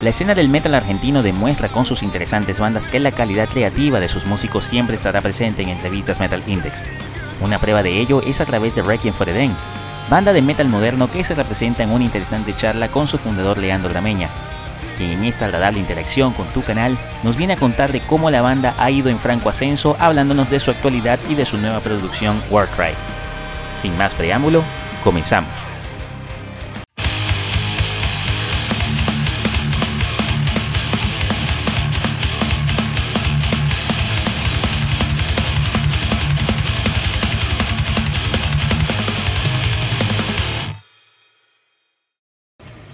La escena del metal argentino demuestra con sus interesantes bandas que la calidad creativa de sus músicos siempre estará presente en entrevistas Metal Index. Una prueba de ello es a través de Requiem for the Den, banda de metal moderno que se representa en una interesante charla con su fundador Leandro Grameña, quien en esta agradable interacción con tu canal nos viene a contar de cómo la banda ha ido en franco ascenso hablándonos de su actualidad y de su nueva producción Warcry. Sin más preámbulo, comenzamos.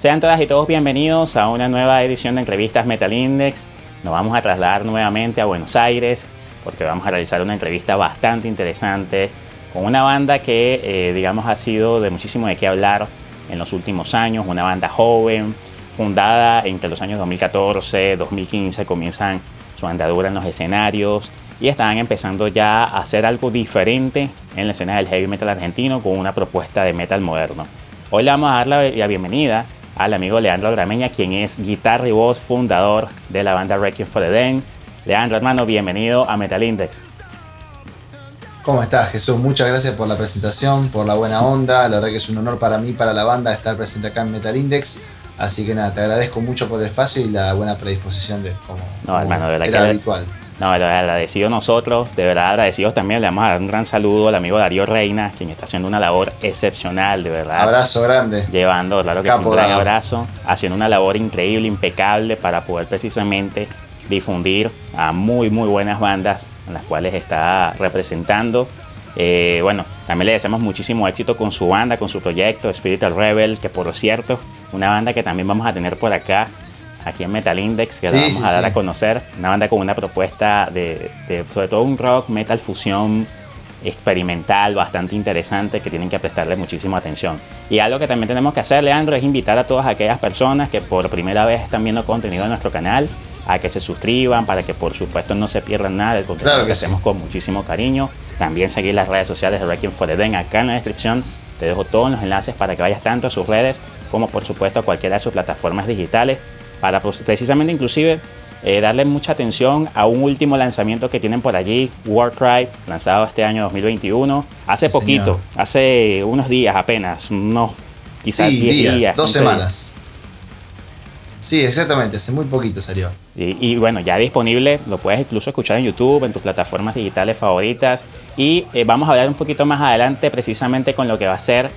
Sean todas y todos bienvenidos a una nueva edición de entrevistas Metal Index. Nos vamos a trasladar nuevamente a Buenos Aires porque vamos a realizar una entrevista bastante interesante con una banda que, eh, digamos, ha sido de muchísimo de qué hablar en los últimos años. Una banda joven, fundada entre los años 2014, 2015, comienzan su andadura en los escenarios y están empezando ya a hacer algo diferente en la escena del heavy metal argentino con una propuesta de metal moderno. Hoy le vamos a dar la bienvenida al amigo Leandro Grameña, quien es guitarra y voz fundador de la banda Requiem for the Den. Leandro, hermano, bienvenido a Metal Index. ¿Cómo estás, Jesús? Muchas gracias por la presentación, por la buena onda. La verdad que es un honor para mí, para la banda, estar presente acá en Metal Index. Así que nada, te agradezco mucho por el espacio y la buena predisposición de como, no, hermano, de verdad era habitual. No, agradecido nosotros, de verdad agradecidos también. Le vamos a dar un gran saludo al amigo Darío Reina, quien está haciendo una labor excepcional, de verdad. Abrazo grande. Llevando, claro que sí, un gran abrazo, haciendo una labor increíble, impecable para poder precisamente difundir a muy, muy buenas bandas en las cuales está representando. Eh, bueno, también le deseamos muchísimo éxito con su banda, con su proyecto Spiritual Rebel, que por cierto, una banda que también vamos a tener por acá aquí en Metal Index, que la vamos a dar a conocer. Una banda con una propuesta de, sobre todo un rock, metal fusión experimental bastante interesante que tienen que prestarle muchísima atención. Y algo que también tenemos que hacer, Leandro, es invitar a todas aquellas personas que por primera vez están viendo contenido en nuestro canal a que se suscriban para que por supuesto no se pierdan nada del contenido que, hacemos con muchísimo cariño. También seguir las redes sociales de Requiem for the Den acá en la descripción. Te dejo todos los enlaces para que vayas tanto a sus redes como por supuesto a cualquiera de sus plataformas digitales para pues, precisamente inclusive eh, darle mucha atención a un último lanzamiento que tienen por allí, Warcry, lanzado este año 2021, hace poquito, hace unos días apenas, unos quizás 10 días, dos semanas. Sí, exactamente, hace muy poquito salió. Y, bueno, ya disponible, lo puedes incluso escuchar en YouTube, en tus plataformas digitales favoritas. Y eh, vamos a hablar un poquito más adelante precisamente con lo que va a ser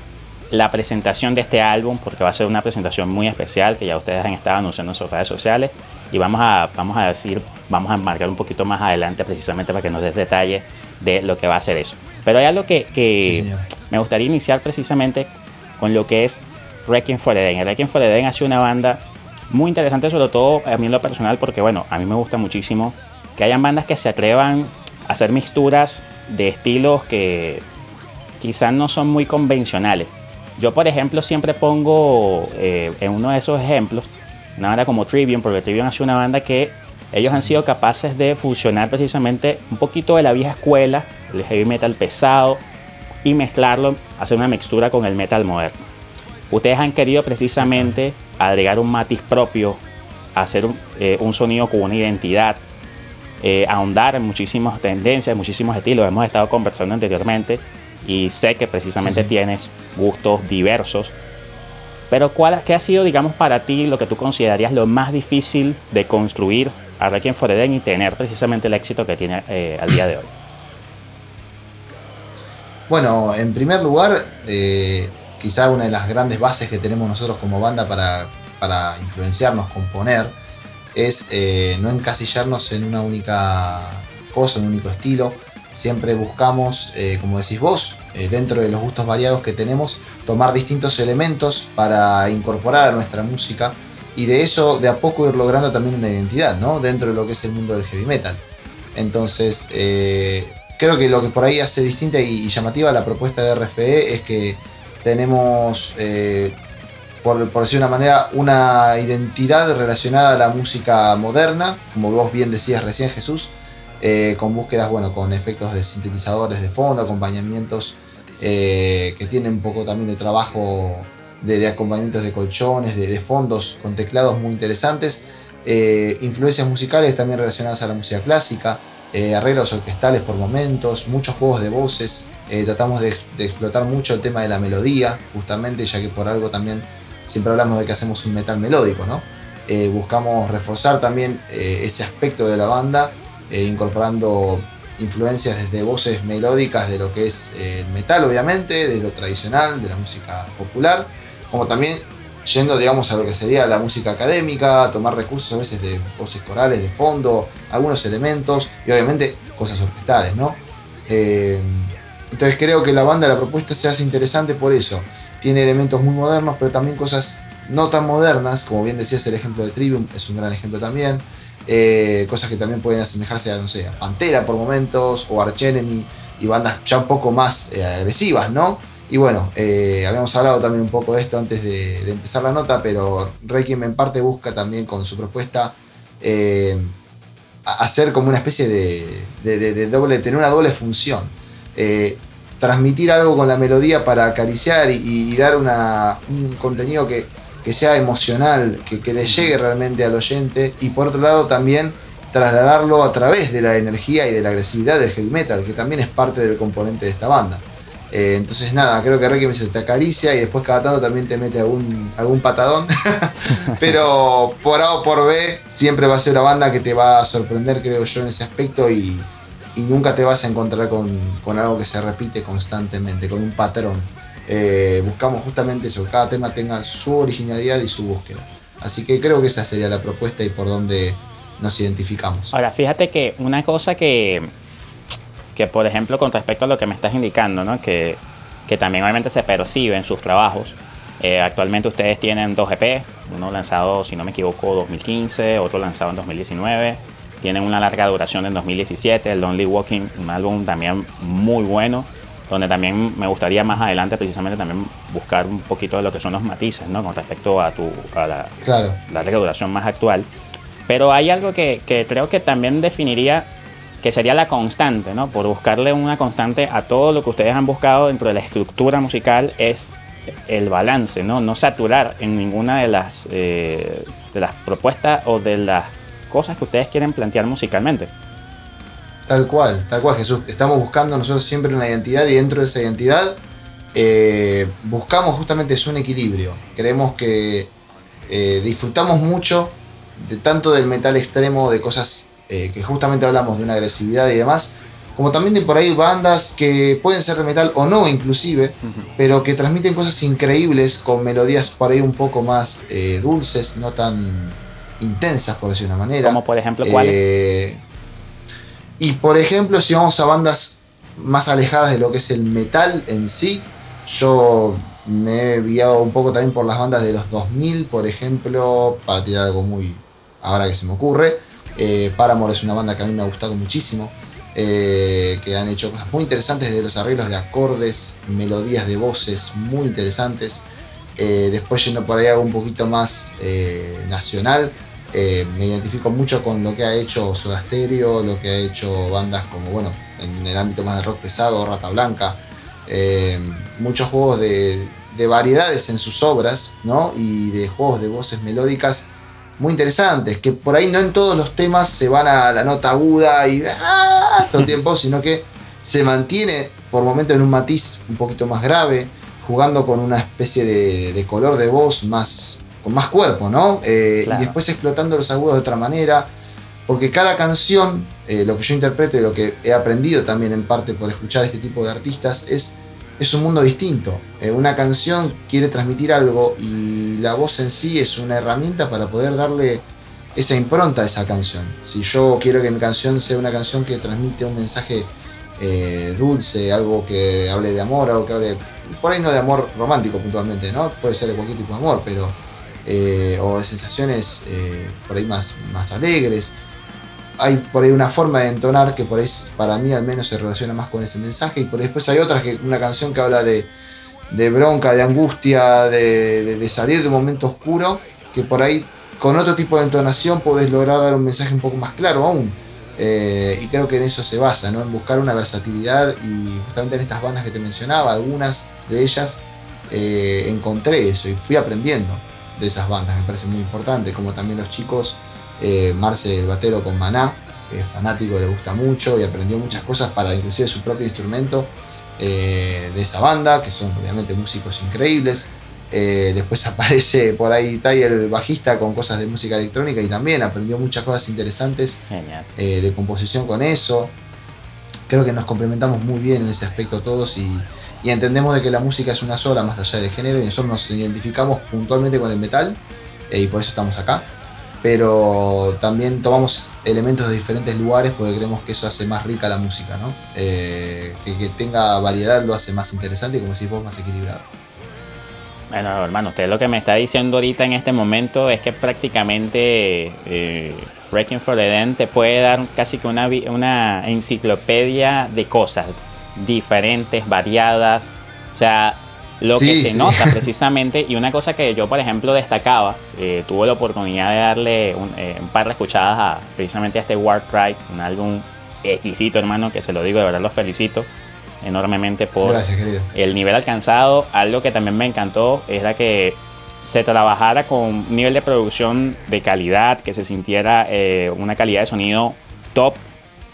la presentación de este álbum, porque va a ser una presentación muy especial que ya ustedes han estado anunciando en sus redes sociales. Y vamos a, vamos a decir, vamos a marcar un poquito más adelante precisamente para que nos des detalles de lo que va a ser eso. Pero hay algo que, que me gustaría iniciar precisamente con lo que es Requiem for the Den. Requiem for the Den ha sido una banda muy interesante, sobre todo a mí en lo personal, porque bueno, a mí me gusta muchísimo que hayan bandas que se atrevan a hacer mixturas de estilos que quizás no son muy convencionales. Yo, por ejemplo, siempre pongo eh, en uno de esos ejemplos una banda como Trivium, porque Trivium sido una banda que ellos han sido capaces de fusionar precisamente un poquito de la vieja escuela, el heavy metal pesado, y mezclarlo, hacer una mixtura con el metal moderno. Ustedes han querido precisamente agregar un matiz propio, hacer un, eh, sonido con una identidad, eh, ahondar en muchísimas tendencias, muchísimos estilos. Hemos estado conversando anteriormente y sé que precisamente tienes gustos diversos. Pero ¿cuál, ¿qué ha sido, digamos, para ti lo que tú considerarías lo más difícil de construir a Requiem for the y tener precisamente el éxito que tiene eh, al día de hoy? Bueno, en primer lugar, eh, quizá una de las grandes bases que tenemos nosotros como banda para, para influenciarnos, componer, es eh, no encasillarnos en una única cosa, en un único estilo, Siempre buscamos, eh, como decís vos, eh, dentro de los gustos variados que tenemos, tomar distintos elementos para incorporar a nuestra música y de eso de a poco ir logrando también una identidad, ¿no? Dentro de lo que es el mundo del heavy metal. Entonces, eh, creo que lo que por ahí hace distinta y, llamativa la propuesta de RFE es que tenemos, por, por decir una manera, una identidad relacionada a la música moderna, como vos bien decías recién Jesús, eh, con búsquedas, bueno, con efectos de sintetizadores de fondo, acompañamientos eh, que tienen un poco también de trabajo de, acompañamientos de colchones, de, fondos con teclados muy interesantes. Eh, influencias musicales también relacionadas a la música clásica, arreglos orquestales por momentos, muchos juegos de voces. Tratamos de, explotar mucho el tema de la melodía, justamente, ya que por algo también siempre hablamos de que hacemos un metal melódico, ¿no? buscamos reforzar también ese aspecto de la banda, incorporando influencias desde voces melódicas de lo que es el metal, obviamente, de lo tradicional, de la música popular, como también yendo, digamos, a lo que sería la música académica, tomar recursos a veces de voces corales, de fondo, algunos elementos y obviamente cosas orquestales, ¿no? Eh, entonces creo que la banda, la propuesta se hace interesante por eso. Tiene elementos muy modernos, pero también cosas no tan modernas, como bien decías el ejemplo de Trivium, es un gran ejemplo también. Eh, cosas que también pueden asemejarse a, no sé, Pantera por momentos, o Arch Enemy, y bandas ya un poco más eh, agresivas, ¿no? Y bueno, eh, habíamos hablado también un poco de esto antes de, empezar la nota, pero Requiem en parte busca también con su propuesta hacer como una especie de, doble, tener una doble función. Transmitir algo con la melodía para acariciar y, dar un contenido que, sea emocional, que, que, le llegue realmente al oyente, y por otro lado también trasladarlo a través de la energía y de la agresividad del heavy metal, que también es parte del componente de esta banda. Eh, entonces nada, creo que Requiem se te acaricia y después cada tanto también te mete algún, algún patadón. Pero por A o por B siempre va a ser la banda que te va a sorprender, creo yo, en ese aspecto y, nunca te vas a encontrar con, algo que se repite constantemente, con un patrón. Eh, buscamos justamente eso, que cada tema tenga su originalidad y su búsqueda. Así que creo que esa sería la propuesta y por donde nos identificamos. Ahora, fíjate que una cosa que que por ejemplo con respecto a lo que me estás indicando, ¿no? que, que también obviamente se percibe en sus trabajos. Eh, actualmente ustedes tienen dos EP, uno lanzado, si no me equivoco, 2015, otro lanzado en 2019. Tienen una larga duración en 2017, el Lonely Walking, un álbum también muy bueno, donde también me gustaría más adelante precisamente también buscar un poquito de lo que son los matices, ¿no? Con respecto a, tu, a la, la larga duración más actual. Pero hay algo que, que creo que también definiría que sería la constante, ¿no? Por buscarle una constante a todo lo que ustedes han buscado dentro de la estructura musical es el balance, ¿no? No saturar en ninguna de las, eh, de las propuestas o de las cosas que ustedes quieren plantear musicalmente. Tal cual, tal cual, Jesús. Estamos buscando nosotros siempre una identidad y dentro de esa identidad eh, buscamos justamente es un equilibrio. Creemos que eh, disfrutamos mucho de tanto del metal extremo, de cosas eh, que justamente hablamos de una agresividad y demás, como también de por ahí bandas que pueden ser de metal o no inclusive, pero que transmiten cosas increíbles con melodías por ahí un poco más dulces, no tan intensas por decir una manera. Como por ejemplo cuáles. Eh, y por ejemplo si vamos a bandas más alejadas de lo que es el metal en sí, yo me he guiado un poco también por las bandas de los 2000, por ejemplo, para tirar algo muy ahora que se me ocurre. Eh, Paramore es una banda que a mí me ha gustado muchísimo, eh, que han hecho cosas muy interesantes de los arreglos de acordes, melodías de voces muy interesantes. Eh, después yendo por ahí algo un poquito más nacional, me identifico mucho con lo que ha hecho Soda Stereo, lo que ha hecho bandas como, bueno, en el ámbito más de rock pesado, Rata Blanca, muchos juegos de, de variedades en sus obras, ¿no? Y de juegos de voces melódicas muy interesantes, que por ahí no en todos los temas se van a la nota aguda y ¡ah! todo el tiempo, sino que se mantiene por momentos en un matiz un poquito más grave, jugando con una especie de, color de voz más con más cuerpo, ¿no? Eh, y después explotando los agudos de otra manera, porque cada canción, eh, lo que yo interpreto y lo que he aprendido también en parte por escuchar este tipo de artistas, es es un mundo distinto. Eh, una canción quiere transmitir algo y la voz en sí es una herramienta para poder darle esa impronta a esa canción. Si yo quiero que mi canción sea una canción que transmite un mensaje eh, dulce, algo que hable de amor, algo que hable, por ahí no de amor romántico puntualmente, ¿no? Puede ser de cualquier tipo de amor, pero... Eh, o de sensaciones por ahí más, más alegres hay por ahí una forma de entonar que por ahí para mí al menos se relaciona más con ese mensaje y por después hay otras que una canción que habla de, bronca, de angustia, de, salir de un momento oscuro, que por ahí con otro tipo de entonación podés lograr dar un mensaje un poco más claro aún. Eh, y creo que en eso se basa, ¿no? en buscar una versatilidad y justamente en estas bandas que te mencionaba, algunas de ellas eh, encontré eso y fui aprendiendo de esas bandas, me parece muy importante, como también los chicos, eh, Marce el batero con Maná, que es fanático, le gusta mucho y aprendió muchas cosas para inclusive su propio instrumento eh, de esa banda, que son obviamente músicos increíbles. después aparece por ahí Tai, el bajista, con cosas de música electrónica y también aprendió muchas cosas interesantes de composición con eso. Creo que nos complementamos muy bien en ese aspecto todos y, y entendemos de que la música es una sola más allá del género y nosotros nos identificamos puntualmente con el metal eh, y por eso estamos acá. Pero también tomamos elementos de diferentes lugares porque creemos que eso hace más rica la música, ¿no? Eh, que, tenga variedad lo hace más interesante y como decís vos, más equilibrado. Bueno, hermano, usted lo que me está diciendo ahorita en este momento es que prácticamente eh, Breaking for the Den te puede dar casi que una, una enciclopedia de cosas, diferentes, variadas. O sea, lo que se nota precisamente, y una cosa que yo, por ejemplo, destacaba, eh, tuve la oportunidad de darle eh, un, par de escuchadas a, precisamente a este Warcry, un álbum exquisito, hermano, que se lo digo, de verdad los felicito enormemente por el nivel alcanzado. Algo que también me encantó es la que se trabajara con un nivel de producción de calidad, que se sintiera eh, una calidad de sonido top,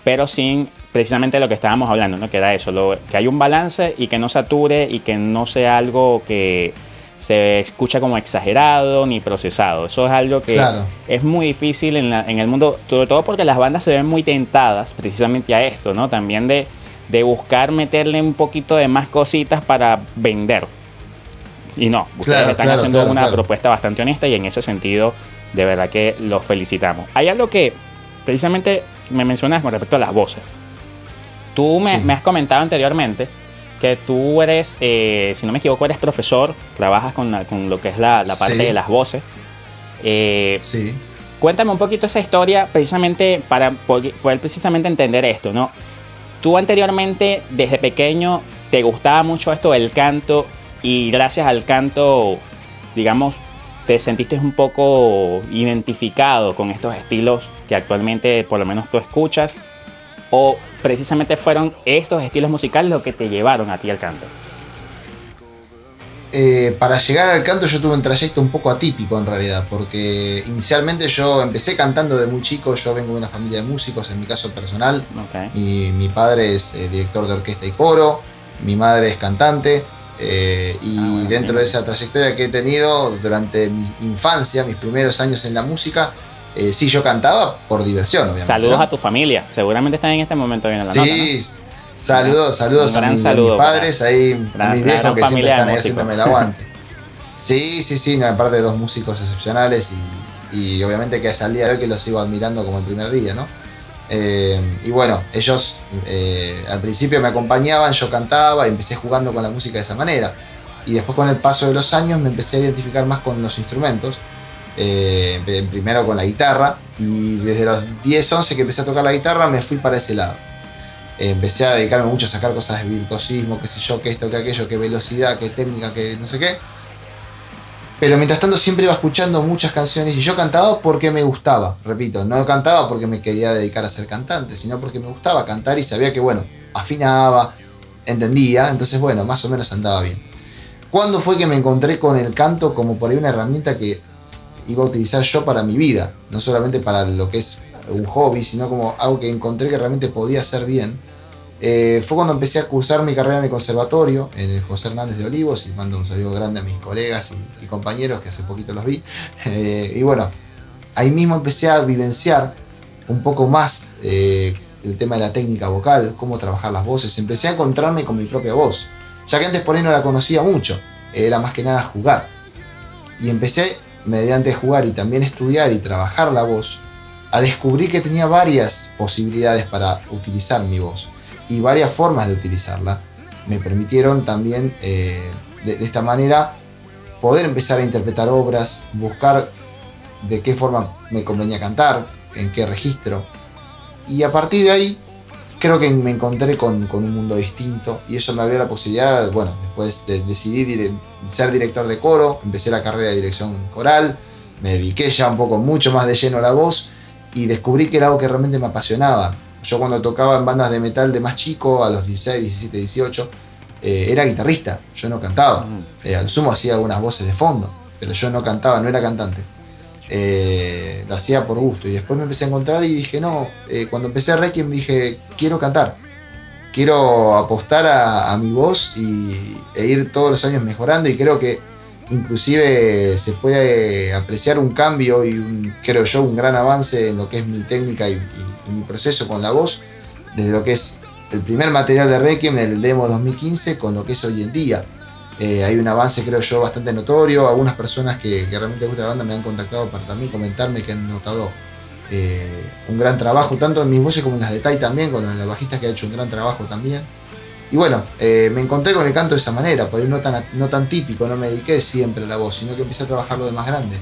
pero sin precisamente lo que estábamos hablando, ¿no? que era eso, que hay un balance y que no sature y que no sea algo que se escucha como exagerado ni procesado. Eso es algo que es muy difícil en, el mundo, sobre todo porque las bandas se ven muy tentadas precisamente a esto, ¿no? También de, de buscar meterle un poquito de más cositas para vender. Y no, ustedes están haciendo una propuesta bastante honesta y en ese sentido, de verdad que los felicitamos. Hay algo que precisamente me mencionas con respecto a las voces. Tú me, has comentado anteriormente que tú eres, eh, si no me equivoco, eres profesor, trabajas con, lo que es la, parte de las voces. Eh, sí. Cuéntame un poquito esa historia precisamente para poder precisamente entender esto, ¿no? Tú anteriormente, desde pequeño, te gustaba mucho esto del canto y gracias al canto, digamos, te sentiste un poco identificado con estos estilos que actualmente por lo menos tú escuchas o precisamente fueron estos estilos musicales los que te llevaron a ti al canto? Eh, para llegar al canto yo tuve un trayecto un poco atípico en realidad, porque inicialmente yo empecé cantando de muy chico, yo vengo de una familia de músicos, en mi caso personal, mi, padre es eh, director de orquesta y coro, mi madre es cantante, eh, y ah, dentro de esa trayectoria que he tenido durante mi infancia, mis primeros años en la música, eh, sí, yo cantaba por diversión, obviamente. Saludos a tu familia, seguramente están en este momento viendo la sí, Sí, saludos, saludos a, mis padres, ahí, a mis viejos que siempre están ahí haciéndome el aguante. sí, sí, sí, aparte de dos músicos excepcionales y, obviamente que hasta el día de hoy que los sigo admirando como el primer día, ¿no? Eh, y bueno, ellos eh, al principio me acompañaban, yo cantaba y empecé jugando con la música de esa manera. Y después con el paso de los años me empecé a identificar más con los instrumentos eh, primero con la guitarra y desde los 10, 11 que empecé a tocar la guitarra me fui para ese lado. empecé a dedicarme mucho a sacar cosas de virtuosismo, qué sé yo, qué esto, qué aquello, qué velocidad, qué técnica, qué no sé qué. Pero mientras tanto siempre iba escuchando muchas canciones y yo cantaba porque me gustaba, repito, no cantaba porque me quería dedicar a ser cantante, sino porque me gustaba cantar y sabía que, bueno, afinaba, entendía, entonces, bueno, más o menos andaba bien. ¿Cuándo fue que me encontré con el canto como por ahí una herramienta que iba a utilizar yo para mi vida, no solamente para lo que es un hobby, sino como algo que encontré que realmente podía hacer bien. Eh, fue cuando empecé a cursar mi carrera en el conservatorio, en el José Hernández de Olivos, y mando un saludo grande a mis colegas y, compañeros que hace poquito los vi. Eh, y bueno, ahí mismo empecé a vivenciar un poco más eh, el tema de la técnica vocal, cómo trabajar las voces. Empecé a encontrarme con mi propia voz, ya que antes por ahí no la conocía mucho, era más que nada jugar. Y empecé mediante jugar y también estudiar y trabajar la voz, a descubrir que tenía varias posibilidades para utilizar mi voz y varias formas de utilizarla. Me permitieron también eh, de, esta manera poder empezar a interpretar obras, buscar de qué forma me convenía cantar, en qué registro. Y a partir de ahí creo que me encontré con, con, un mundo distinto y eso me abrió la posibilidad, bueno, después de decidir ser director de coro, empecé la carrera de dirección coral, me dediqué ya un poco mucho más de lleno a la voz y descubrí que era algo que realmente me apasionaba. Yo cuando tocaba en bandas de metal de más chico, a los 16, 17, 18, eh, era guitarrista, yo no cantaba. Eh, al sumo hacía algunas voces de fondo, pero yo no cantaba, no era cantante. Eh, lo hacía por gusto. Y después me empecé a encontrar y dije, no, cuando empecé a Requiem dije, quiero cantar. Quiero apostar a, mi voz y, e ir todos los años mejorando y creo que inclusive se puede apreciar un cambio y un, creo yo un gran avance en lo que es mi técnica y mi proceso con la voz, desde lo que es el primer material de Requiem, el demo 2015, con lo que es hoy en día. Eh, hay un avance, creo yo, bastante notorio. Algunas personas que, realmente gusta la banda me han contactado para también comentarme que han notado eh, un gran trabajo, tanto en mis voces como en las de Tai también, con las bajistas que ha hecho un gran trabajo también. Y bueno, eh, me encontré con el canto de esa manera, por ahí no tan, no tan típico, no me dediqué siempre a la voz, sino que empecé a trabajarlo de más grande.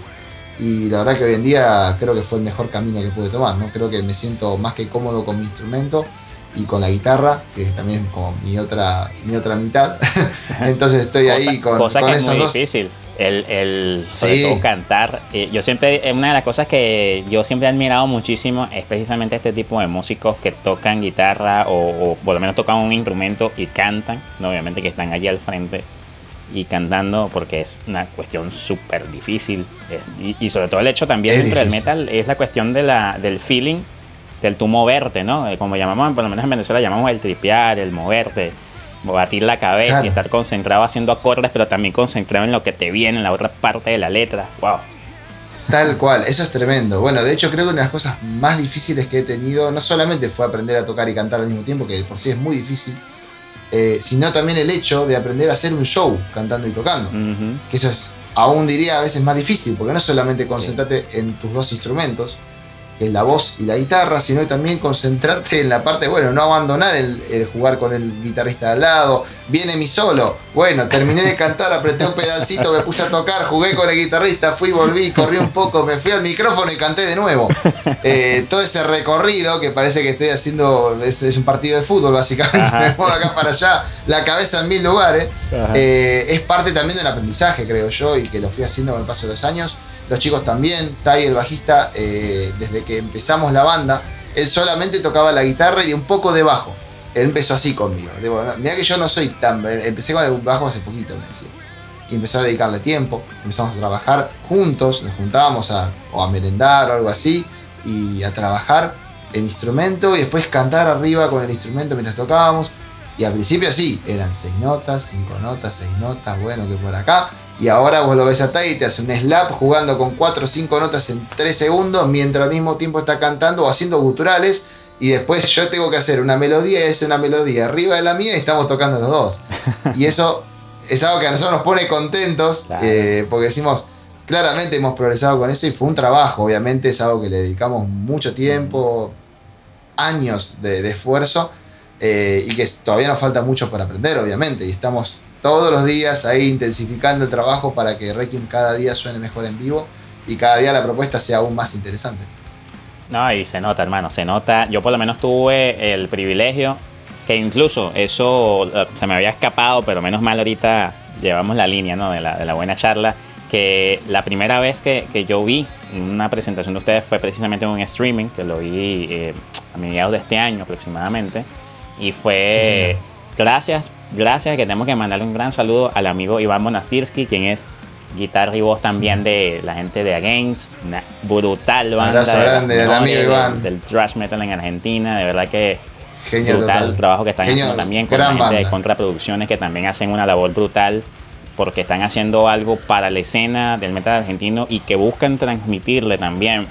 Y la verdad que hoy en día creo que fue el mejor camino que pude tomar, ¿no? Creo que me siento más que cómodo con mi instrumento y con la guitarra, que es también como mi otra, mi otra mitad. Entonces estoy ahí con, cosa que es muy difícil. El, el sobre todo cantar. Eh, yo siempre, una de las cosas que yo siempre he admirado muchísimo es precisamente este tipo de músicos que tocan guitarra o, por lo menos tocan un instrumento y cantan, obviamente que están allí al frente y cantando porque es una cuestión súper difícil. y, sobre todo el hecho también dentro del metal es la cuestión de la, del feeling del tú moverte, ¿no? Eh, como llamamos, por lo menos en Venezuela llamamos el tripear, el moverte, batir la cabeza y estar concentrado haciendo acordes, pero también concentrado en lo que te viene en la otra parte de la letra. ¡Wow! Tal cual, eso es tremendo. Bueno, de hecho creo que una de las cosas más difíciles que he tenido no solamente fue aprender a tocar y cantar al mismo tiempo, que por sí es muy difícil, eh, sino también el hecho de aprender a hacer un show cantando y tocando. Que eso es, aún diría, a veces más difícil, porque no solamente concentrate en tus dos instrumentos, la voz y la guitarra, sino también concentrarte en la parte, bueno, no abandonar el, jugar con el guitarrista de al lado. Viene mi solo. Bueno, terminé de cantar, apreté un pedacito, me puse a tocar, jugué con el guitarrista, fui, volví, corrí un poco, me fui al micrófono y canté de nuevo. Eh, todo ese recorrido que parece que estoy haciendo, es, un partido de fútbol básicamente, me muevo acá para allá, la cabeza en mil lugares, eh, es parte también del aprendizaje, creo yo, y que lo fui haciendo con el paso de los años los chicos también, Tai, el bajista, eh, desde que empezamos la banda, él solamente tocaba la guitarra y un poco de bajo. Él empezó así conmigo. Mira que yo no soy tan. Empecé con el bajo hace poquito, me decía. Y empezó a dedicarle tiempo, empezamos a trabajar juntos, nos juntábamos a, o a merendar o algo así, y a trabajar el instrumento y después cantar arriba con el instrumento mientras tocábamos. Y al principio sí, eran seis notas, cinco notas, seis notas, bueno, que por acá. Y ahora vos lo ves a Tai y te hace un slap jugando con 4 o 5 notas en 3 segundos mientras al mismo tiempo está cantando o haciendo guturales. Y después yo tengo que hacer una melodía y es una melodía arriba de la mía y estamos tocando los dos. Y eso es algo que a nosotros nos pone contentos eh, porque decimos, claramente hemos progresado con eso y fue un trabajo, obviamente es algo que le dedicamos mucho tiempo, años de, esfuerzo eh, y que todavía nos falta mucho para aprender, obviamente, y estamos todos los días ahí intensificando el trabajo para que Requiem cada día suene mejor en vivo y cada día la propuesta sea aún más interesante. No, y se nota, hermano, se nota. Yo por lo menos tuve el privilegio, que incluso eso eh, se me había escapado, pero menos mal ahorita llevamos la línea ¿no? de, la, de la buena charla, que la primera vez que, que, yo vi una presentación de ustedes fue precisamente en un streaming, que lo vi eh, a mediados de este año aproximadamente, y fue gracias, gracias, que tenemos que mandarle un gran saludo al amigo Iván Monastirski, quien es guitarra y voz también de la gente de Against, una brutal banda grande, del amigo Iván. del thrash metal en Argentina, de verdad que brutal el trabajo que están haciendo también con la gente de Contraproducciones que también hacen una labor brutal porque están haciendo algo para la escena del metal argentino y que buscan transmitirle también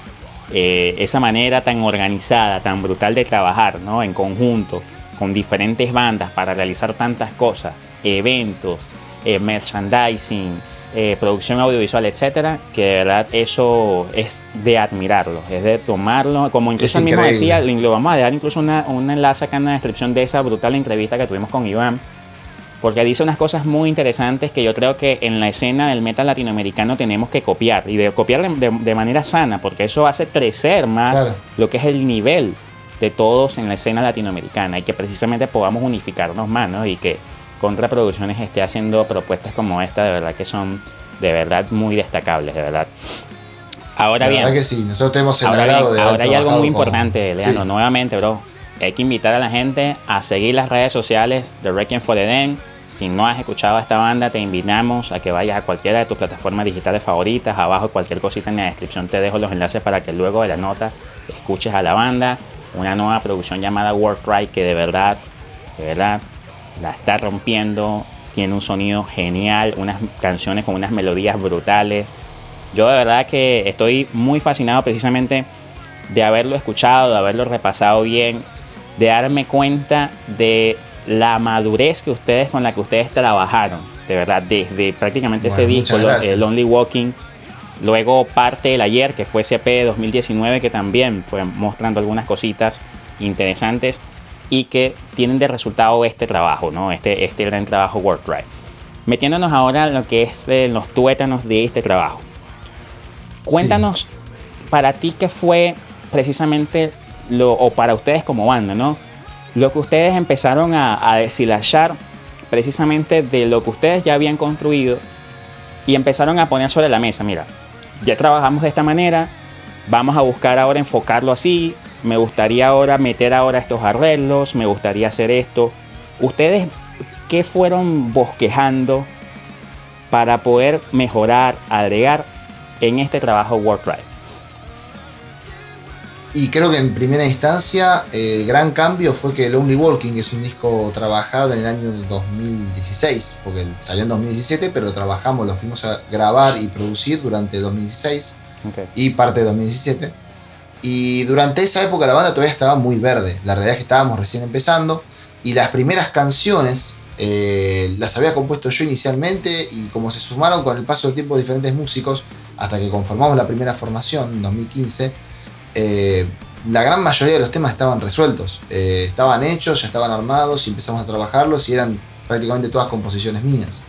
eh, esa manera tan organizada, tan brutal de trabajar, ¿no? En conjunto con diferentes bandas para realizar tantas cosas, eventos, eh, merchandising, eh, producción audiovisual, etcétera, que de verdad eso es de admirarlo, es de tomarlo, como incluso él mismo decía, lo vamos a dejar incluso una, un enlace acá en la descripción de esa brutal entrevista que tuvimos con Iván, porque dice unas cosas muy interesantes que yo creo que en la escena del metal latinoamericano tenemos que copiar, y de copiar de, manera sana, porque eso hace crecer más lo que es el nivel de todos en la escena latinoamericana y que precisamente podamos unificarnos más, ¿no? Y que Contraproducciones esté haciendo propuestas como esta, de verdad que son de verdad muy destacables, de verdad. Ahora bien, que sí, nosotros tenemos ahora, ahora hay algo muy importante, Leandro, nuevamente, bro. Hay que invitar a la gente a seguir las redes sociales de Requiem for the Den, Si no has escuchado a esta banda, te invitamos a que vayas a cualquiera de tus plataformas digitales favoritas. Abajo cualquier cosita en la descripción te dejo los enlaces para que luego de la nota escuches a la banda. Una nueva producción llamada World Cry que de verdad, de verdad, la está rompiendo. Tiene un sonido genial, unas canciones con unas melodías brutales. Yo de verdad que estoy muy fascinado precisamente de haberlo escuchado, de haberlo repasado bien, de darme cuenta de la madurez que ustedes con la que ustedes trabajaron, de verdad, desde prácticamente ese disco, el Only Walking, luego parte del ayer, que fue CP 2019, que también fue mostrando algunas cositas interesantes y que tienen de resultado este trabajo, ¿no? Este, este gran trabajo Work Drive. Metiéndonos ahora en lo que es los tuétanos de este trabajo. Cuéntanos para ti qué fue precisamente lo, o para ustedes como banda, ¿no? Lo que ustedes empezaron a, a deshilachar precisamente de lo que ustedes ya habían construido y empezaron a poner sobre la mesa, mira, ya trabajamos de esta manera, vamos a buscar ahora enfocarlo así, me gustaría ahora meter ahora estos arreglos, me gustaría hacer esto. ¿Ustedes qué fueron bosquejando para poder mejorar, agregar en este trabajo WordPress? Y creo que en primera instancia el gran cambio fue que Lonely Walking es un disco trabajado en el año 2016, porque salió en 2017, pero lo trabajamos, lo fuimos a grabar y producir durante 2016 y parte de 2017. Y durante esa época la banda todavía estaba muy verde, la realidad es que estábamos recién empezando y las primeras canciones eh, las había compuesto yo inicialmente y como se sumaron con el paso del tiempo diferentes músicos hasta que conformamos la primera formación en 2015, eh, la gran mayoría de los temas estaban resueltos, eh, estaban hechos, ya estaban armados y empezamos a trabajarlos y eran prácticamente todas composiciones mías.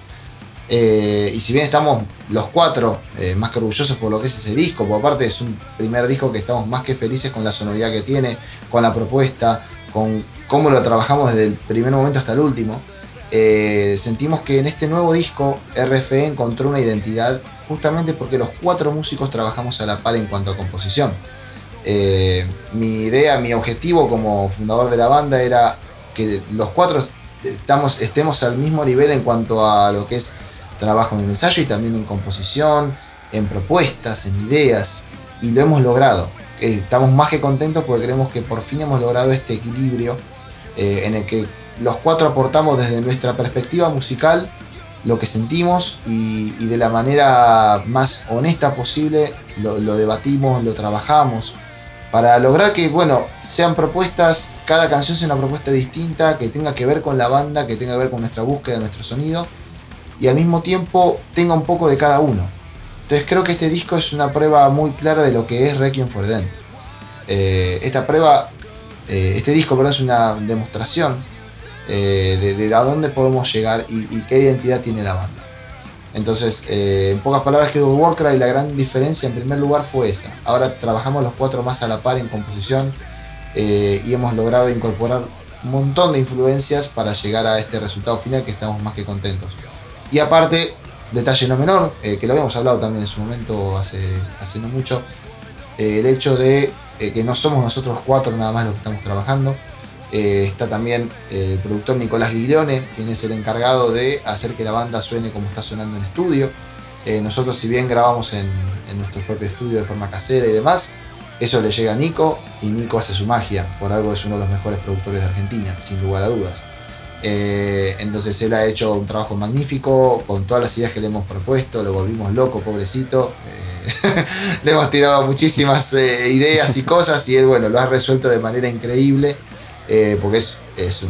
Eh, y si bien estamos los cuatro más que orgullosos por lo que es ese disco, por aparte es un primer disco que estamos más que felices con la sonoridad que tiene, con la propuesta, con cómo lo trabajamos desde el primer momento hasta el último, sentimos que en este nuevo disco RFE encontró una identidad justamente porque los cuatro músicos trabajamos a la par en cuanto a composición. Eh, mi idea, mi objetivo como fundador de la banda era que los cuatro estamos, estemos al mismo nivel en cuanto a lo que es trabajo en el ensayo y también en composición, en propuestas, en ideas, y lo hemos logrado. Eh, estamos más que contentos porque creemos que por fin hemos logrado este equilibrio eh, en el que los cuatro aportamos desde nuestra perspectiva musical lo que sentimos y, de la manera más honesta posible lo debatimos, lo trabajamos, para lograr que, bueno, sean propuestas, cada canción sea una propuesta distinta, que tenga que ver con la banda, que tenga que ver con nuestra búsqueda, nuestro sonido, y al mismo tiempo tenga un poco de cada uno. Entonces creo que este disco es una prueba muy clara de lo que es Requiem for the eh, esta prueba, eh, este disco ¿verdad? es una demostración eh, de, a dónde podemos llegar y qué identidad tiene la banda. Entonces, eh, en pocas palabras, que y la gran diferencia en primer lugar fue esa. Ahora trabajamos los cuatro más a la par en composición eh, y hemos logrado incorporar un montón de influencias para llegar a este resultado final que estamos más que contentos. Y aparte, detalle no menor, eh, que lo habíamos hablado también en su momento hace, hace no mucho, el hecho de que no somos nosotros cuatro nada más los que estamos trabajando, eh, está también el productor Nicolás Guillone, quien es el encargado de hacer que la banda suene como está sonando en estudio. Eh, nosotros si bien grabamos en, nuestro propio estudio de forma casera y demás, eso le llega a Nico y Nico hace su magia. Por algo es uno de los mejores productores de Argentina, sin lugar a dudas. Eh, entonces él ha hecho un trabajo magnífico con todas las ideas que le hemos propuesto, lo volvimos loco, pobrecito. le hemos tirado muchísimas ideas y cosas y él, bueno, lo ha resuelto de manera increíble. Eh, porque es,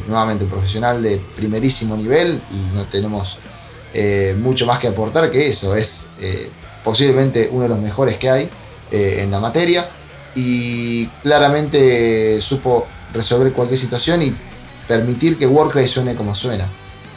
nuevamente un profesional de primerísimo nivel y no tenemos eh, mucho más que aportar que eso. Es eh, posiblemente uno de los mejores que hay en la materia y claramente supo resolver cualquier situación y permitir que Warcry suene como suena.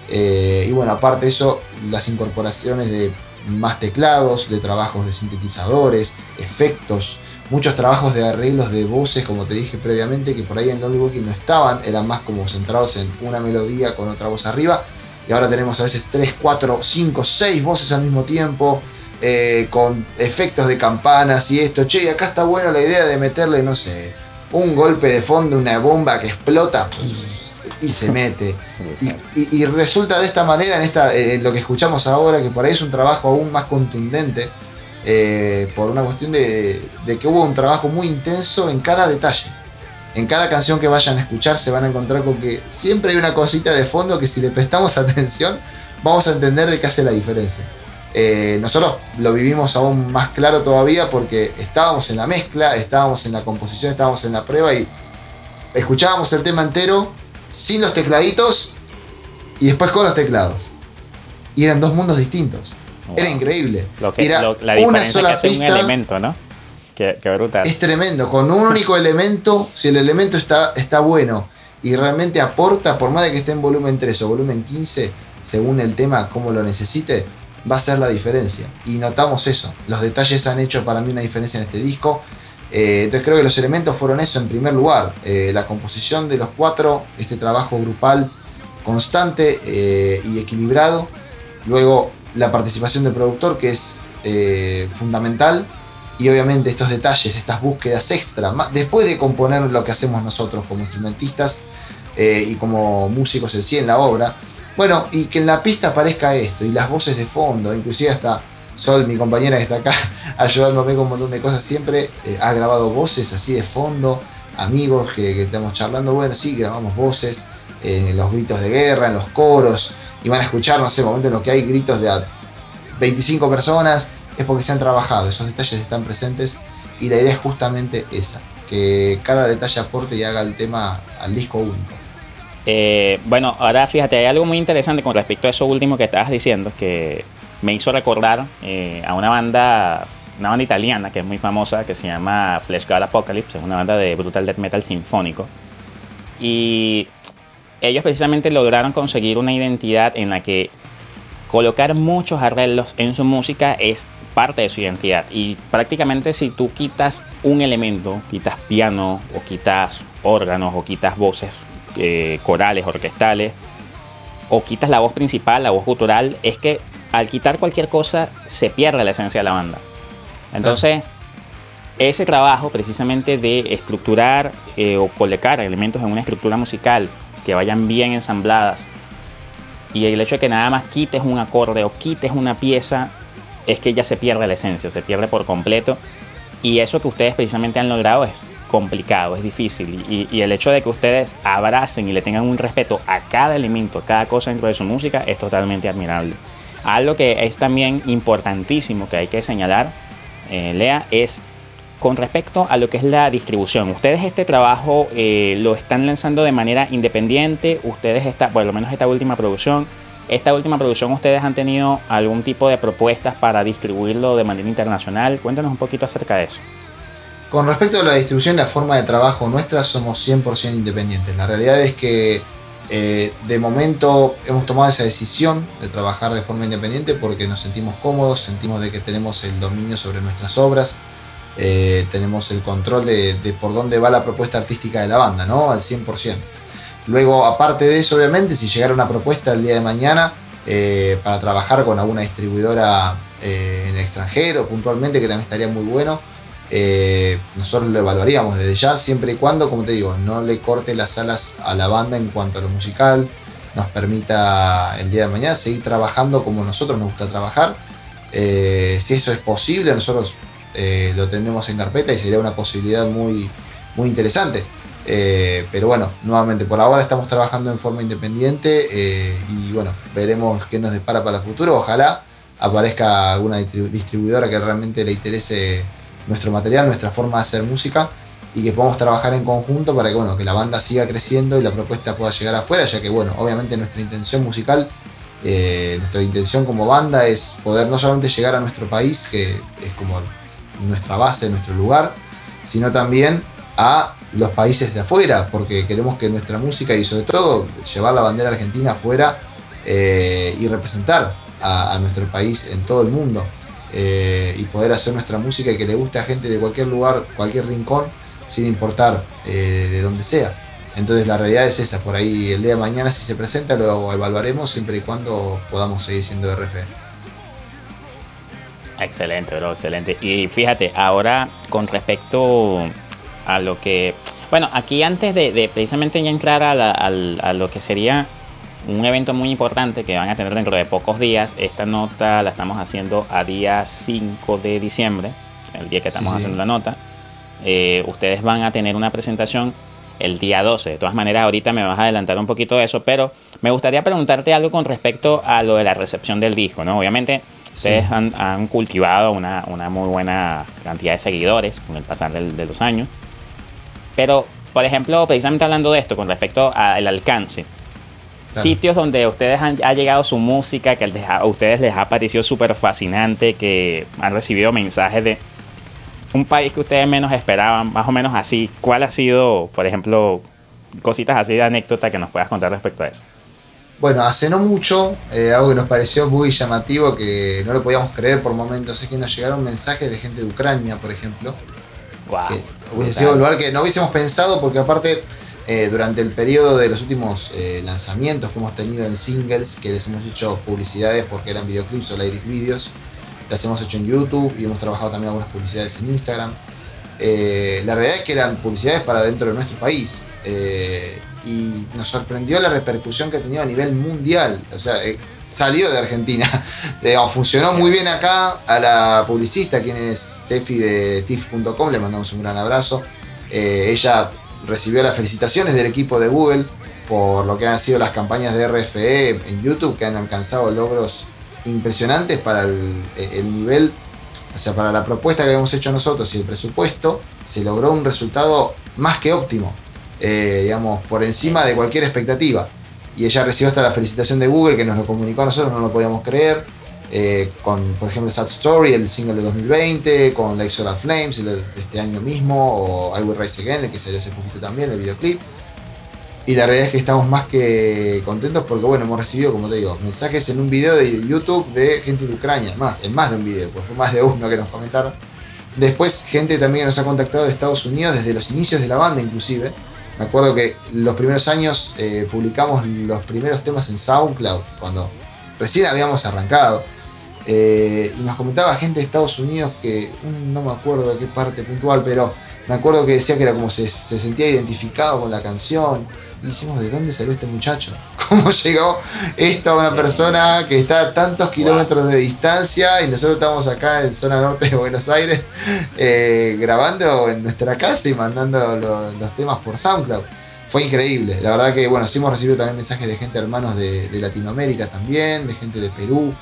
y bueno, aparte de eso, las incorporaciones de más teclados, de trabajos de sintetizadores, efectos, muchos trabajos de arreglos de voces, como te dije previamente, que por ahí en Lonely Walking no estaban, eran más como centrados en una melodía con otra voz arriba. Y ahora tenemos a veces 3, 4, 5, 6 voces al mismo tiempo, eh, con efectos de campanas y esto. Che, acá está bueno la idea de meterle, no sé, un golpe de fondo, una bomba que explota. y se mete. Y, resulta de esta manera, en esta, eh, lo que escuchamos ahora, que por ahí es un trabajo aún más contundente, eh, por una cuestión de, que hubo un trabajo muy intenso en cada detalle. En cada canción que vayan a escuchar se van a encontrar con que siempre hay una cosita de fondo que si le prestamos atención vamos a entender de qué hace la diferencia. Eh, nosotros lo vivimos aún más claro todavía porque estábamos en la mezcla, estábamos en la composición, estábamos en la prueba y escuchábamos el tema entero sin los tecladitos y después con los teclados. Y eran dos mundos distintos. Era increíble. Lo que, Era la una sola que un elemento, ¿no? Qué, brutal. Es tremendo. Con un único elemento, si el elemento está, está bueno y realmente aporta, por más de que esté en volumen 3 o volumen 15, según el tema, como lo necesite, va a ser la diferencia. Y notamos eso. Los detalles han hecho para mí una diferencia en este disco. Eh, entonces creo que los elementos fueron eso en primer lugar. Eh, la composición de los cuatro, este trabajo grupal constante eh, y equilibrado. Luego la participación del productor que es fundamental. Y obviamente estos detalles, estas búsquedas extra, después de componer lo que hacemos nosotros como instrumentistas y como músicos en sí en la obra. Bueno, y que en la pista aparezca esto, y las voces de fondo, inclusive hasta Sol, mi compañera que está acá ayudándome con un montón de cosas siempre, eh, ha grabado voces así de fondo, amigos que, estamos charlando, bueno, sí, grabamos voces, eh, los gritos de guerra, en los coros, y van a escuchar, no sé, momentos en los que hay gritos de 25 personas, es porque se han trabajado, esos detalles están presentes, y la idea es justamente esa, que cada detalle aporte y haga el tema al disco único. Eh, bueno, ahora fíjate, hay algo muy interesante con respecto a eso último que estabas diciendo, que me hizo recordar eh, a una banda, una banda italiana que es muy famosa, que se llama Flesh God Apocalypse, es una banda de brutal death metal sinfónico. Y ellos precisamente lograron conseguir una identidad en la que colocar muchos arreglos en su música es parte de su identidad. Y prácticamente si tú quitas un elemento, quitas piano o quitas órganos o quitas voces eh, corales, orquestales, o quitas la voz principal, la voz gutural, es que al quitar cualquier cosa se pierde la esencia de la banda. Entonces, ese trabajo precisamente de estructurar eh, o colocar elementos en una estructura musical que vayan bien ensambladas. Y el hecho de que nada más quites un acorde o quites una pieza es que ya se pierde la esencia, se pierde por completo. Y eso que ustedes precisamente han logrado es complicado, es difícil. Y, el hecho de que ustedes abracen y le tengan un respeto a cada elemento, a cada cosa dentro de su música es totalmente admirable. Algo que es también importantísimo que hay que señalar, eh, Lea, es con respecto a lo que es la distribución. Ustedes este trabajo eh, lo están lanzando de manera independiente, ustedes, está, por lo menos esta última producción, esta última producción ustedes han tenido algún tipo de propuestas para distribuirlo de manera internacional. Cuéntanos un poquito acerca de eso. Con respecto a la distribución, la forma de trabajo nuestra somos 100% independientes. La realidad es que eh, de momento hemos tomado esa decisión de trabajar de forma independiente porque nos sentimos cómodos, sentimos de que tenemos el dominio sobre nuestras obras, eh, tenemos el control de, por dónde va la propuesta artística de la banda, ¿no? Al 100%. Luego, aparte de eso, obviamente, si llegara una propuesta el día de mañana eh, para trabajar con alguna distribuidora en el extranjero, puntualmente, que también estaría muy bueno, eh, nosotros lo evaluaríamos desde ya, siempre y cuando, como te digo, no le corte las alas a la banda en cuanto a lo musical, nos permita el día de mañana seguir trabajando como nosotros nos gusta trabajar. Eh, si eso es posible, nosotros eh, lo tendremos en carpeta y sería una posibilidad muy, muy interesante. pero bueno, nuevamente por ahora estamos trabajando en forma independiente y bueno, veremos qué nos depara para el futuro. Ojalá aparezca alguna distribuidora que realmente le interese nuestro material, nuestra forma de hacer música y que podamos trabajar en conjunto para que, bueno, que la banda siga creciendo y la propuesta pueda llegar afuera, ya que, bueno, obviamente nuestra intención musical, eh, nuestra intención como banda es poder no solamente llegar a nuestro país, que es como nuestra base, nuestro lugar, sino también a los países de afuera, porque queremos que nuestra música y sobre todo llevar la bandera argentina afuera eh, y representar a nuestro país en todo el mundo. Eh, y poder hacer nuestra música y que le guste a gente de cualquier lugar, cualquier rincón, sin importar eh, de dónde sea. Entonces la realidad es esa, por ahí el día de mañana si se presenta lo evaluaremos siempre y cuando podamos seguir siendo RF. Excelente, bro, excelente. Y fíjate, ahora con respecto a lo que... Bueno, aquí antes de, precisamente ya entrar a, a, lo que sería un evento muy importante que van a tener dentro de pocos días, esta nota la estamos haciendo a día 5 de diciembre, el día que estamos haciendo la nota. Eh, ustedes van a tener una presentación el día 12. De todas maneras, ahorita me vas a adelantar un poquito de eso, pero me gustaría preguntarte algo con respecto a lo de la recepción del disco, ¿no? Obviamente, ustedes han, cultivado una, muy buena cantidad de seguidores con el pasar de los años. Pero, por ejemplo, precisamente hablando de esto, con respecto al alcance, sitios donde ustedes han ha llegado su música, que a ustedes les ha parecido súper fascinante, que han recibido mensajes de un país que ustedes menos esperaban, más o menos así. ¿Cuál ha sido, por ejemplo, cositas así de anécdota que nos puedas contar respecto a eso? Bueno, hace no mucho, eh, algo que nos pareció muy llamativo, que no lo podíamos creer por momentos, es que nos llegaron mensajes de gente de Ucrania, por ejemplo. Wow, hubiese sido un lugar que no hubiésemos pensado, porque aparte, eh, durante el periodo de los últimos eh, lanzamientos que hemos tenido en singles, que les hemos hecho publicidades porque eran videoclips o lyric videos, las hemos hecho en YouTube y hemos trabajado también algunas publicidades en Instagram. la realidad es que eran publicidades para dentro de nuestro país y nos sorprendió la repercusión que ha tenido a nivel mundial. O sea, eh, salió de Argentina. funcionó muy bien acá. A la publicista, quien es Tefi de TIFF.com, le mandamos un gran abrazo. Eh, ella recibió las felicitaciones del equipo de Google por lo que han sido las campañas de RFE en YouTube, que han alcanzado logros impresionantes para el, el nivel, o sea, para la propuesta que habíamos hecho nosotros y el presupuesto, se logró un resultado más que óptimo. Eh, digamos, por encima de cualquier expectativa. Y ella recibió hasta la felicitación de Google, que nos lo comunicó a nosotros, no lo podíamos creer. Eh, con, por ejemplo, Sad Story, el single de 2020, con Like Solar Flames, de este año mismo, o I Will Rise Again, el que salió hace poquito también, el videoclip. Y la realidad es que estamos más que contentos porque, bueno, hemos recibido, como te digo, mensajes en un video de YouTube de gente de Ucrania, más, en más de un video, pues fue más de uno que nos comentaron. Después, gente también nos ha contactado de Estados Unidos desde los inicios de la banda, inclusive me acuerdo que los primeros años eh, publicamos los primeros temas en SoundCloud, cuando recién habíamos arrancado. Eh, y nos comentaba gente de Estados Unidos que mm, no me acuerdo de qué parte puntual, pero me acuerdo que decía que era como se, se sentía identificado con la canción. Y decimos, ¿de dónde salió este muchacho? ¿Cómo llegó esto a una persona que está a tantos kilómetros de distancia y nosotros estamos acá en zona norte de Buenos Aires eh, grabando en nuestra casa y mandando los temas por SoundCloud? Fue increíble. La verdad que, bueno, sí hemos recibido también mensajes de gente hermanos de, Latinoamérica también, de gente de Perú,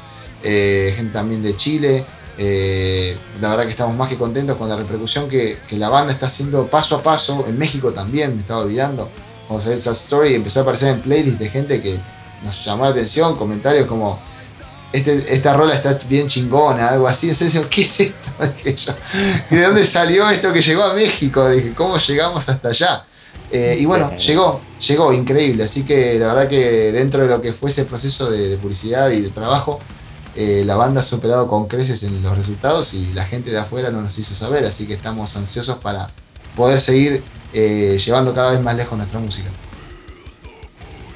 eh, gente también de Chile. Eh, la verdad que estamos más que contentos con la repercusión que, que, la banda está haciendo paso a paso. En México también, me estaba olvidando vamos a ver esa story, empezó a aparecer en playlists de gente que nos llamó la atención, comentarios como este, esta rola está bien chingona, algo así. Entonces, ¿qué es esto? ¿De dónde salió esto que llegó a México? Dije, ¿cómo llegamos hasta allá? Eh, y bueno, llegó, llegó, increíble. Así que la verdad que dentro de lo que fue ese proceso de, publicidad y de trabajo, eh, la banda ha superado con creces en los resultados y la gente de afuera no nos hizo saber. Así que estamos ansiosos para poder seguir eh, llevando cada vez más lejos nuestra música.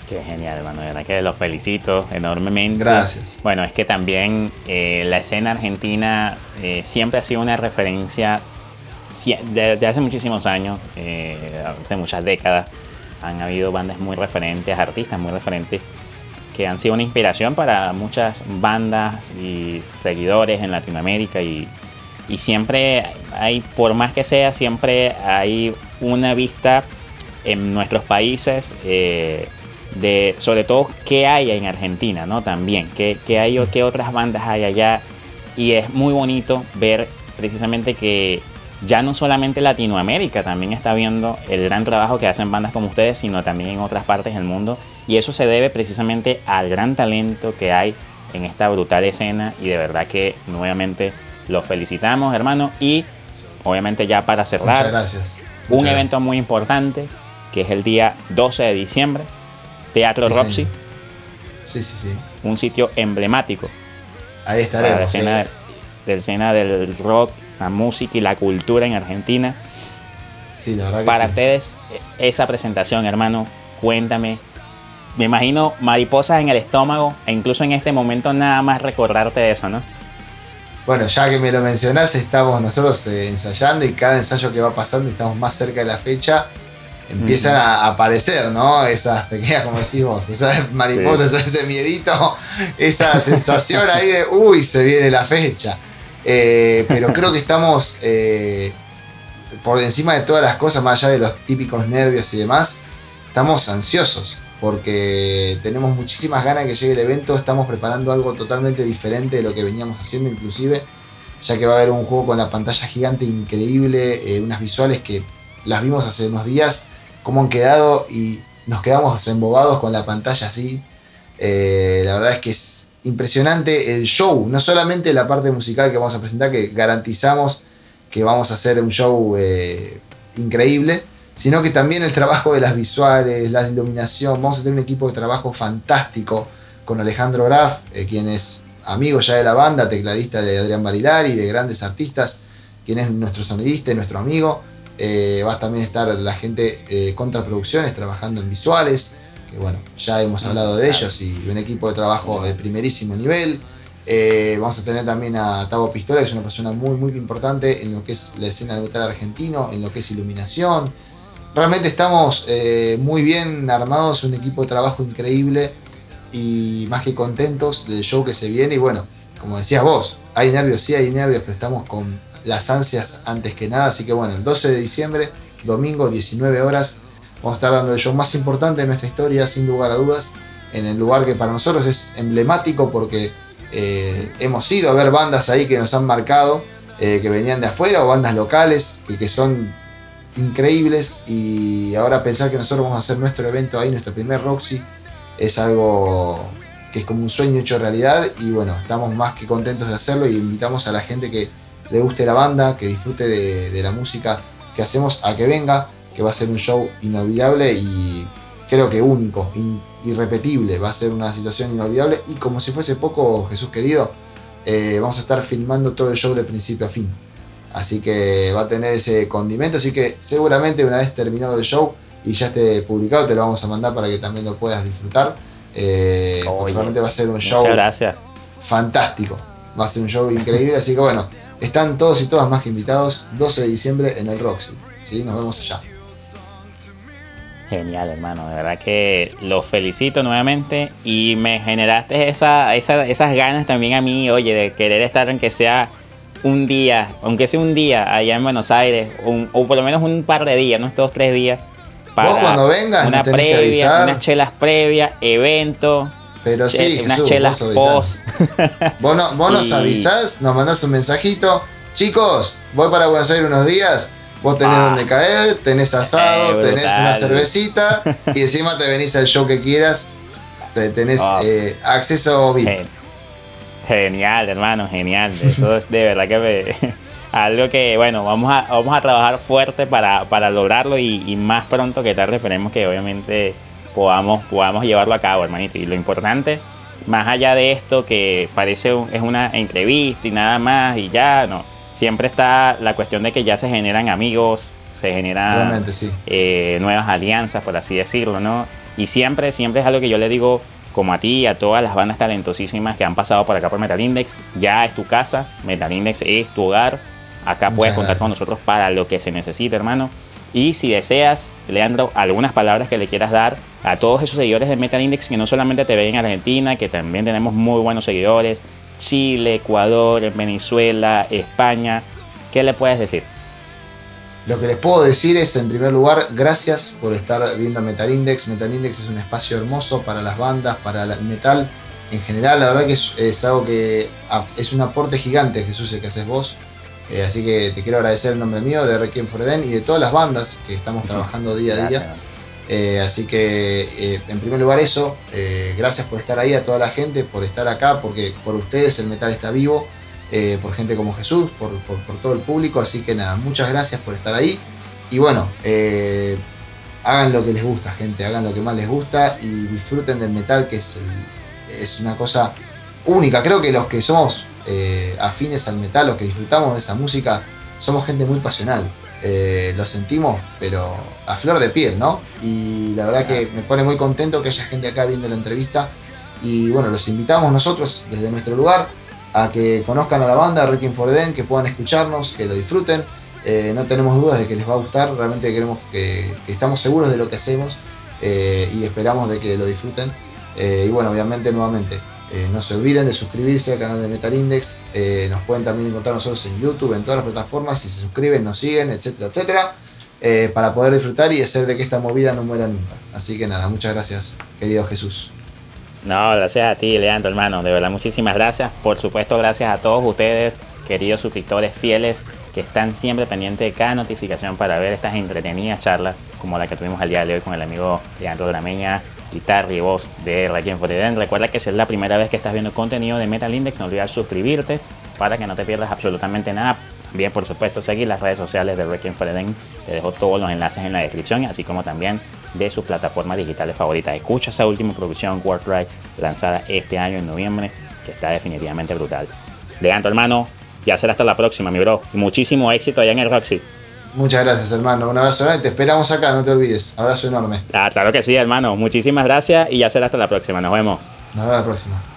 Qué genial, hermano. De verdad que los felicito enormemente. Gracias. Bueno, es que también eh, la escena argentina eh, siempre ha sido una referencia desde hace muchísimos años, hace muchas décadas. Han habido bandas muy referentes, artistas muy referentes, que han sido una inspiración para muchas bandas y seguidores en Latinoamérica y, y siempre hay, por más que sea, siempre hay una vista en nuestros países eh, de sobre todo qué hay en Argentina, ¿no? También, qué, qué hay o qué otras bandas hay allá. Y es muy bonito ver precisamente que ya no solamente Latinoamérica también está viendo el gran trabajo que hacen bandas como ustedes, sino también en otras partes del mundo. Y eso se debe precisamente al gran talento que hay en esta brutal escena. Y de verdad que nuevamente los felicitamos, hermano. Y obviamente ya para cerrar, Muchas gracias un evento muy importante, que es el día 12 de diciembre, Teatro Roxy. Sí, sí, sí. Un sitio emblemático. Ahí estaremos. Para la escena, escena del rock, la música y la cultura en Argentina. Sí, la verdad que Para ustedes, esa presentación, hermano, cuéntame. Me imagino mariposas en el estómago e incluso en este momento nada más recordarte de eso, ¿no? Bueno, ya que me lo mencionás, estamos nosotros eh, ensayando y cada ensayo que va pasando estamos más cerca de la fecha, empiezan a aparecer, ¿no? Esas pequeñas, como decís vos, esas mariposas, ese miedito, esa sensación ahí de, uy, se viene la fecha. Eh, pero creo que estamos eh, por encima de todas las cosas, más allá de los típicos nervios y demás, estamos ansiosos porque tenemos muchísimas ganas de que llegue el evento, estamos preparando algo totalmente diferente de lo que veníamos haciendo inclusive, ya que va a haber un juego con la pantalla gigante increíble, eh, unas visuales que las vimos hace unos días, cómo han quedado y nos quedamos embobados con la pantalla así. Eh, la verdad es que es impresionante el show, no solamente la parte musical que vamos a presentar, que garantizamos que vamos a hacer un show eh, increíble, sino que también el trabajo de las visuales, la iluminación. Vamos a tener un equipo de trabajo fantástico con Alejandro Graf, eh, quien es amigo ya de la banda, tecladista de Adrián Barilari, de grandes artistas, quien es nuestro sonidista y nuestro amigo. Eh, va a también estar la gente eh, Contraproducciones trabajando en visuales, que bueno, ya hemos hablado de ellos y un equipo de trabajo de primerísimo nivel. Eh, vamos a tener también a Tavo Pistola, que es una persona muy, muy importante en lo que es la escena del metal argentino, en lo que es iluminación. Realmente estamos eh, muy bien armados, un equipo de trabajo increíble y más que contentos del show que se viene. Y bueno, como decías vos, hay nervios, sí hay nervios, pero estamos con las ansias antes que nada. Así que bueno, el 12 de diciembre, domingo, 19 horas, vamos a estar dando el show más importante de nuestra historia, sin lugar a dudas, en el lugar que para nosotros es emblemático porque eh, hemos ido a ver bandas ahí que nos han marcado, eh, que venían de afuera o bandas locales y que son increíbles. Y ahora pensar que nosotros vamos a hacer nuestro evento ahí, nuestro primer Roxy, es algo que es como un sueño hecho realidad. Y bueno, estamos más que contentos de hacerlo y invitamos a la gente que le guste la banda, que disfrute de, la música que hacemos, a que venga, que va a ser un show inolvidable y creo que único, irrepetible, va a ser una situación inolvidable y como si fuese poco Jesús querido, eh, vamos a estar filmando todo el show de principio a fin. Así que va a tener ese condimento, así que seguramente una vez terminado el show y ya esté publicado, te lo vamos a mandar para que también lo puedas disfrutar. Eh, realmente va a ser un show fantástico, va a ser un show increíble, así que bueno, están todos y todas más que invitados 12 de diciembre en el Roxy. ¿sí? Nos vemos allá. Genial, hermano. De verdad que los felicito nuevamente y me generaste esa, esas ganas también a mí, oye, de querer estar aunque sea un día, aunque sea un día allá en Buenos Aires, o por lo menos un par de días, no dos, tres días. Para cuando vengas, una previa, unas chelas previas, evento. Pero sí, unas chelas post. Vos, nos avisás, nos mandás un mensajito. Chicos, voy para Buenos Aires unos días Vos tenés donde caer, tenés asado, tenés una cervecita y encima te venís al show que quieras. Tenés oh. eh, acceso VIP. Genial, hermano, genial. Eso es de verdad que me, algo que, bueno, vamos a, vamos a trabajar fuerte para, lograrlo y, más pronto que tarde esperemos que obviamente podamos, podamos llevarlo a cabo, hermanito. Y lo importante, más allá de esto que parece es una entrevista y nada más y ya, no siempre está la cuestión de que ya se generan amigos, se generan eh, nuevas alianzas, por así decirlo, ¿no? Y siempre, siempre es algo que yo le digo como a ti y a todas las bandas talentosísimas que han pasado por acá por Metal Index, ya es tu casa, Metal Index es tu hogar, acá puedes contar con nosotros para lo que se necesite, hermano. Y si deseas, Leandro, algunas palabras que le quieras dar a todos esos seguidores de Metal Index que no solamente te ven en Argentina, que también tenemos muy buenos seguidores, Chile, Ecuador, Venezuela, España. ¿Qué le puedes decir? Lo que les puedo decir es, en primer lugar, gracias por estar viendo Metal Index. Metal Index es un espacio hermoso para las bandas, para el metal en general. La verdad que es, algo que es un aporte gigante, Jesús, el que haces vos. Eh, así que te quiero agradecer en nombre mío, de Requiem for y de todas las bandas que estamos trabajando día a día. Eh, así que, eh, en primer lugar, eso. Gracias por estar ahí a toda la gente, por estar acá, porque por ustedes el metal está vivo, por gente como Jesús, por, todo el público. Así que nada, muchas gracias por estar ahí. Y bueno, hagan lo que les gusta, gente, hagan lo que más les gusta y disfruten del metal, que es, es una cosa única. Creo que los que somos afines al metal, los que disfrutamos de esa música, somos gente muy pasional. Eh, lo sentimos, pero a flor de piel, ¿no? Y la verdad que me pone muy contento que haya gente acá viendo la entrevista. Y bueno, los invitamos nosotros desde nuestro lugar a que conozcan a la banda Requiem for Den, que puedan escucharnos, que lo disfruten. Eh, no tenemos dudas de que les va a gustar, realmente queremos que, estamos seguros de lo que hacemos eh, y esperamos de que lo disfruten. Eh, y bueno, obviamente nuevamente, no se olviden de suscribirse al canal de Metal Index. nos pueden también encontrar nosotros en YouTube, en todas las plataformas. Si se suscriben, nos siguen, etcétera, etcétera. para poder disfrutar y hacer de que esta movida no muera nunca. Así que nada, muchas gracias, querido Jesús. No, gracias a ti, Leandro, hermano. De verdad, muchísimas gracias. Por supuesto, gracias a todos ustedes, queridos suscriptores fieles, que están siempre pendientes de cada notificación para ver estas entretenidas charlas, como la que tuvimos el día de hoy con el amigo Leandro Drameña, guitarra y voz de Requiem for. Recuerda que si es la primera vez que estás viendo contenido de Metal Index, no olvides suscribirte para que no te pierdas absolutamente nada. Bien, por supuesto, seguir las redes sociales de Requiem for the Dead. Te dejo todos los enlaces en la descripción, así como también de sus plataformas digitales favoritas. Escucha esa última producción, Ride lanzada este año en noviembre, que está definitivamente brutal. Leandro, hermano, ya será hasta la próxima, mi bro. Y muchísimo éxito allá en el Roxy. Muchas gracias, hermano. Un abrazo grande. Te esperamos acá, no te olvides. Abrazo enorme. Ah, claro que sí, hermano. Muchísimas gracias y ya será hasta la próxima. Nos vemos. Nos vemos la próxima.